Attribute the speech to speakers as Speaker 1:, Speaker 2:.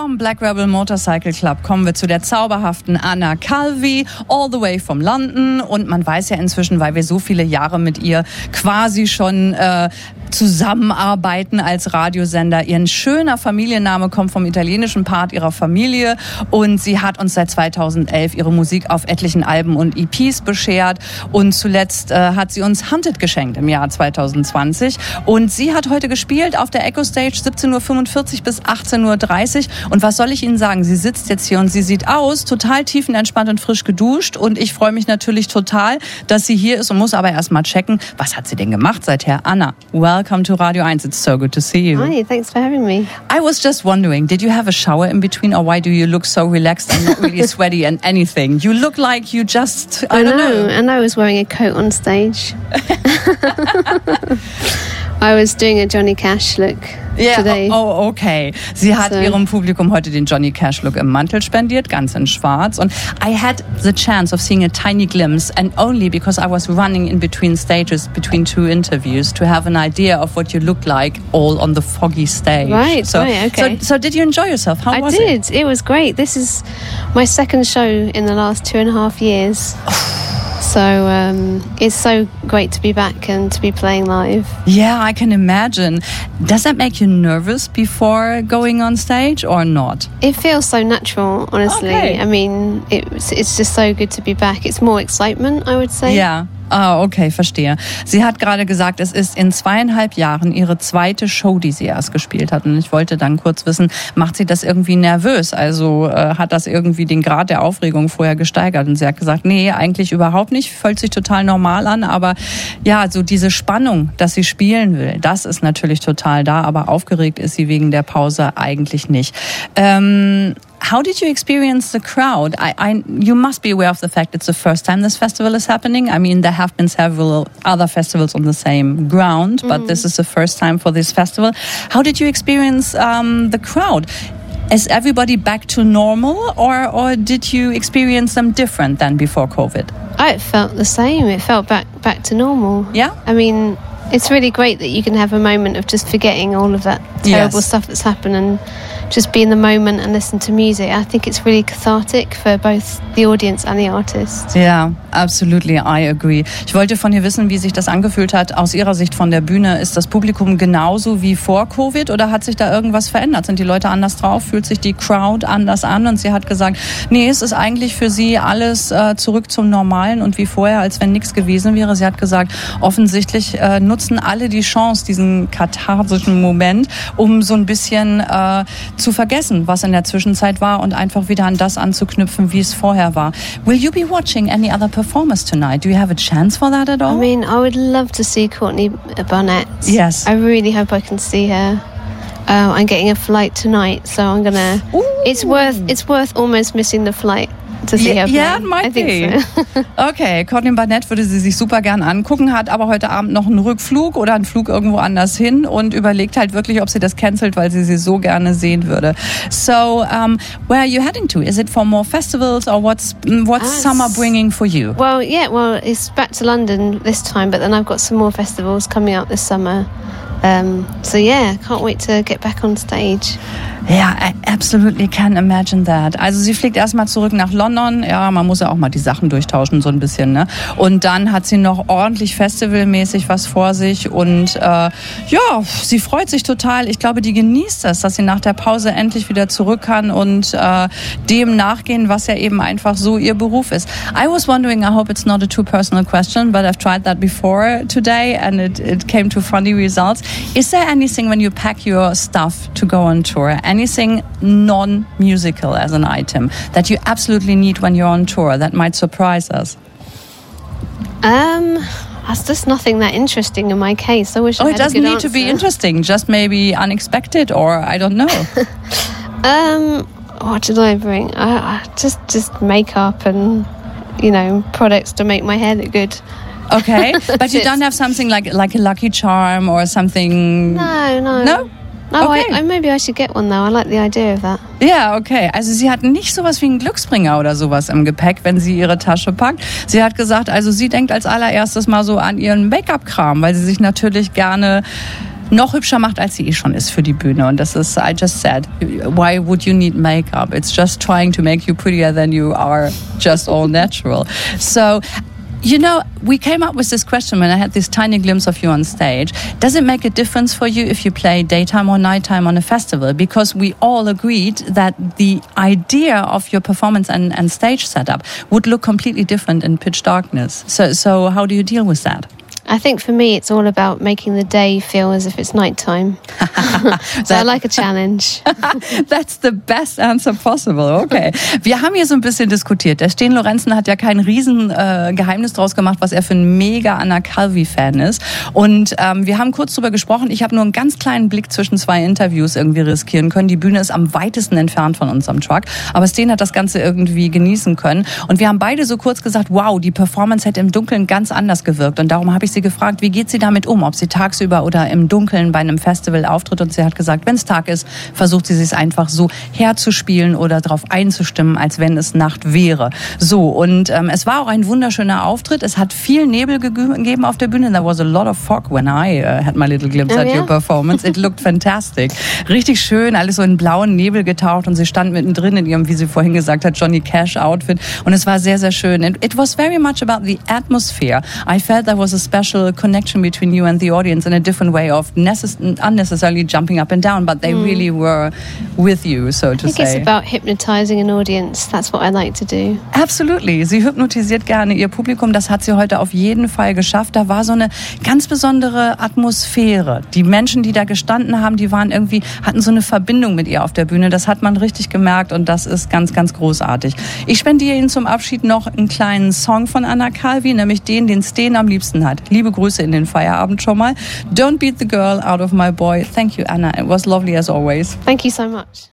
Speaker 1: Vom Black Rebel Motorcycle Club kommen wir zu der zauberhaften Anna Calvi, all the way from London. Und man weiß ja inzwischen, weil wir so viele Jahre mit ihr quasi schon äh, zusammenarbeiten als Radiosender. Ihren schöner Familienname kommt vom italienischen Part ihrer Familie und sie hat uns seit 2011 ihre Musik auf etlichen Alben und EPs beschert und zuletzt äh, hat sie uns Hunted geschenkt im Jahr 2020 und sie hat heute gespielt auf der Echo Stage 17.45 Uhr bis 18.30 Uhr und was soll ich Ihnen sagen? Sie sitzt jetzt hier und sie sieht aus total tiefenentspannt und frisch geduscht und ich freue mich natürlich total, dass sie hier ist und muss aber erst mal checken, was hat sie denn gemacht seither? Anna, well welcome to Radio 1. It's so good to see you.
Speaker 2: Hi, thanks for having me.
Speaker 1: I was just wondering, did you have a shower in between or why do you look so relaxed and not really sweaty and anything? You look like you just, I, I don't know, know.
Speaker 2: And I was wearing a coat on stage. I was doing a Johnny Cash look.
Speaker 1: Yeah,
Speaker 2: today.
Speaker 1: Oh, oh, okay. Sie hat so. ihrem Publikum heute den Johnny Cash Look im Mantel spendiert, ganz in schwarz. Und I had the chance of seeing a tiny glimpse, and only because I was running in between stages, between two interviews, to have an idea of what you look like all on the foggy stage.
Speaker 2: Right, so, right, okay.
Speaker 1: So, so did you enjoy yourself? How
Speaker 2: I
Speaker 1: was
Speaker 2: did.
Speaker 1: it? I did.
Speaker 2: It was great. This is my second show in the last two and a half years. Oh, So um, it's so great to be back and to be playing live.
Speaker 1: Yeah, I can imagine. Does that make you nervous before going on stage or not?
Speaker 2: It feels so natural, honestly.
Speaker 1: Okay.
Speaker 2: I mean, it's, it's just so good to be back. It's more excitement, I would say.
Speaker 1: Yeah. Ah, okay, verstehe. Sie hat gerade gesagt, es ist in zweieinhalb Jahren ihre zweite Show, die sie erst gespielt hat. Und ich wollte dann kurz wissen, macht sie das irgendwie nervös? Also äh, hat das irgendwie den Grad der Aufregung vorher gesteigert? Und sie hat gesagt, nee, eigentlich überhaupt nicht. Fühlt sich total normal an. Aber ja, so diese Spannung, dass sie spielen will, das ist natürlich total da. Aber aufgeregt ist sie wegen der Pause eigentlich nicht. Ähm, How did you experience the crowd? I, I, you must be aware of the fact it's the first time this festival is happening. I mean, there have been several other festivals on the same ground, but mm. this is the first time for this festival. How did you experience um, the crowd? Is everybody back to normal, or, or did you experience them different than before COVID?
Speaker 2: I felt the same. It felt back back to normal.
Speaker 1: Yeah.
Speaker 2: I mean, it's really great that you can have a moment of just forgetting all of that terrible yes. stuff that's happened and just be in the moment and listen to music. I think it's really cathartic for both the audience and the artist.
Speaker 1: Ja, absolutely, I agree. Ich wollte von ihr wissen, wie sich das angefühlt hat aus ihrer Sicht von der Bühne. Ist das Publikum genauso wie vor Covid oder hat sich da irgendwas verändert? Sind die Leute anders drauf? Fühlt sich die Crowd anders an? Und sie hat gesagt, nee, es ist eigentlich für sie alles äh, zurück zum Normalen und wie vorher, als wenn nichts gewesen wäre. Sie hat gesagt, offensichtlich äh, nutzen alle die Chance, diesen katharsischen Moment, um so ein bisschen äh, zu vergessen, was in der Zwischenzeit war und einfach wieder an das anzuknüpfen, wie es vorher war. Will you be watching any other performers tonight? Do you have a chance for that at all?
Speaker 2: I mean, I would love to see Courtney Barnett.
Speaker 1: Yes.
Speaker 2: I really hope I can see her. Uh, I'm getting a flight tonight, so I'm gonna. Ooh. It's worth. It's worth almost missing the flight. To see
Speaker 1: yeah,
Speaker 2: her
Speaker 1: Yeah, it might be. So. okay, Courtney Barnett würde sie sich super gern angucken, hat aber heute Abend noch einen Rückflug oder einen Flug irgendwo anders hin und überlegt halt wirklich, ob sie das cancelt, weil sie sie so gerne sehen würde. So, um, where are you heading to? Is it for more festivals or what's what's As, summer bringing for you?
Speaker 2: Well, yeah, well, it's back to London this time, but then I've got some more festivals coming up this summer. Um, so yeah, can't wait to get back on stage.
Speaker 1: Ja, I absolutely can imagine that. Also sie fliegt erstmal zurück nach London. Ja, man muss ja auch mal die Sachen durchtauschen so ein bisschen, ne? Und dann hat sie noch ordentlich festivalmäßig was vor sich und äh, ja, sie freut sich total. Ich glaube, die genießt das, dass sie nach der Pause endlich wieder zurück kann und äh, dem nachgehen, was ja eben einfach so ihr Beruf ist. I was wondering, I hope it's not a too personal question, but I've tried that before today and it, it came to funny results. Is there anything when you pack your stuff to go on tour? anything non musical as an item that you absolutely need when you're on tour that might surprise us?
Speaker 2: Um, that's just nothing that interesting in my case. I wish.
Speaker 1: Oh,
Speaker 2: I
Speaker 1: it doesn't need
Speaker 2: answer.
Speaker 1: to be interesting. Just maybe unexpected, or I don't know.
Speaker 2: um, what did I bring? I just just makeup and you know products to make my hair look good.
Speaker 1: Okay, but you don't have something like like a lucky charm or something.
Speaker 2: No, no,
Speaker 1: no.
Speaker 2: Oh, okay. I, I, maybe I should get one though. I like the idea of that.
Speaker 1: Ja, okay. Also sie hat nicht sowas wie einen Glücksbringer oder sowas im Gepäck, wenn sie ihre Tasche packt. Sie hat gesagt, also sie denkt als allererstes mal so an ihren Make-up-Kram, weil sie sich natürlich gerne noch hübscher macht, als sie eh schon ist für die Bühne. Und das ist, I just said, why would you need makeup? It's just trying to make you prettier than you are just all natural. So You know, we came up with this question when I had this tiny glimpse of you on stage. Does it make a difference for you if you play daytime or nighttime on a festival? Because we all agreed that the idea of your performance and, and stage setup would look completely different in pitch darkness. So, so how do you deal with that?
Speaker 2: I think for me, it's all about making the day feel as if it's nighttime. so I like a challenge.
Speaker 1: That's the best answer possible. Okay. Wir haben hier so ein bisschen diskutiert. Der Sten Lorenzen hat ja kein riesen äh, draus gemacht, was er für ein mega Anna Calvi-Fan ist. Und ähm, wir haben kurz drüber gesprochen. Ich habe nur einen ganz kleinen Blick zwischen zwei Interviews irgendwie riskieren können. Die Bühne ist am weitesten entfernt von unserem Truck. Aber Sten hat das Ganze irgendwie genießen können. Und wir haben beide so kurz gesagt, wow, die Performance hätte im Dunkeln ganz anders gewirkt. Und darum habe ich sie gefragt, wie geht sie damit um, ob sie tagsüber oder im Dunkeln bei einem Festival auftritt. Und sie hat gesagt, wenn es Tag ist, versucht sie sich einfach so herzuspielen oder darauf einzustimmen, als wenn es Nacht wäre. So, und ähm, es war auch ein wunderschöner Auftritt. Es hat viel Nebel gegeben auf der Bühne. There was a lot of fog when I uh, had my little glimpse oh, at yeah? your performance. It looked fantastic. Richtig schön, alles so in blauen Nebel getaucht und sie stand mittendrin in ihrem, wie sie vorhin gesagt hat, Johnny Cash Outfit. Und es war sehr, sehr schön. And it was very much about the atmosphere. I felt there was a special special connection between you and the audience in a different way of necess- unnecessarily jumping up and down, but they mm. really were with you, so to
Speaker 2: I think
Speaker 1: say.
Speaker 2: It's about hypnotizing an audience. That's what I like to do.
Speaker 1: Absolutely. Sie hypnotisiert gerne ihr Publikum. Das hat sie heute auf jeden Fall geschafft. Da war so eine ganz besondere Atmosphäre. Die Menschen, die da gestanden haben, die waren irgendwie, hatten so eine Verbindung mit ihr auf der Bühne. Das hat man richtig gemerkt und das ist ganz, ganz großartig. Ich spendiere Ihnen zum Abschied noch einen kleinen Song von Anna Calvi, nämlich den, den Sten am liebsten hat. Liebe Grüße in den Feierabend schon mal. Don't beat the girl out of my boy. Thank you, Anna. It was lovely as always.
Speaker 2: Thank you so much.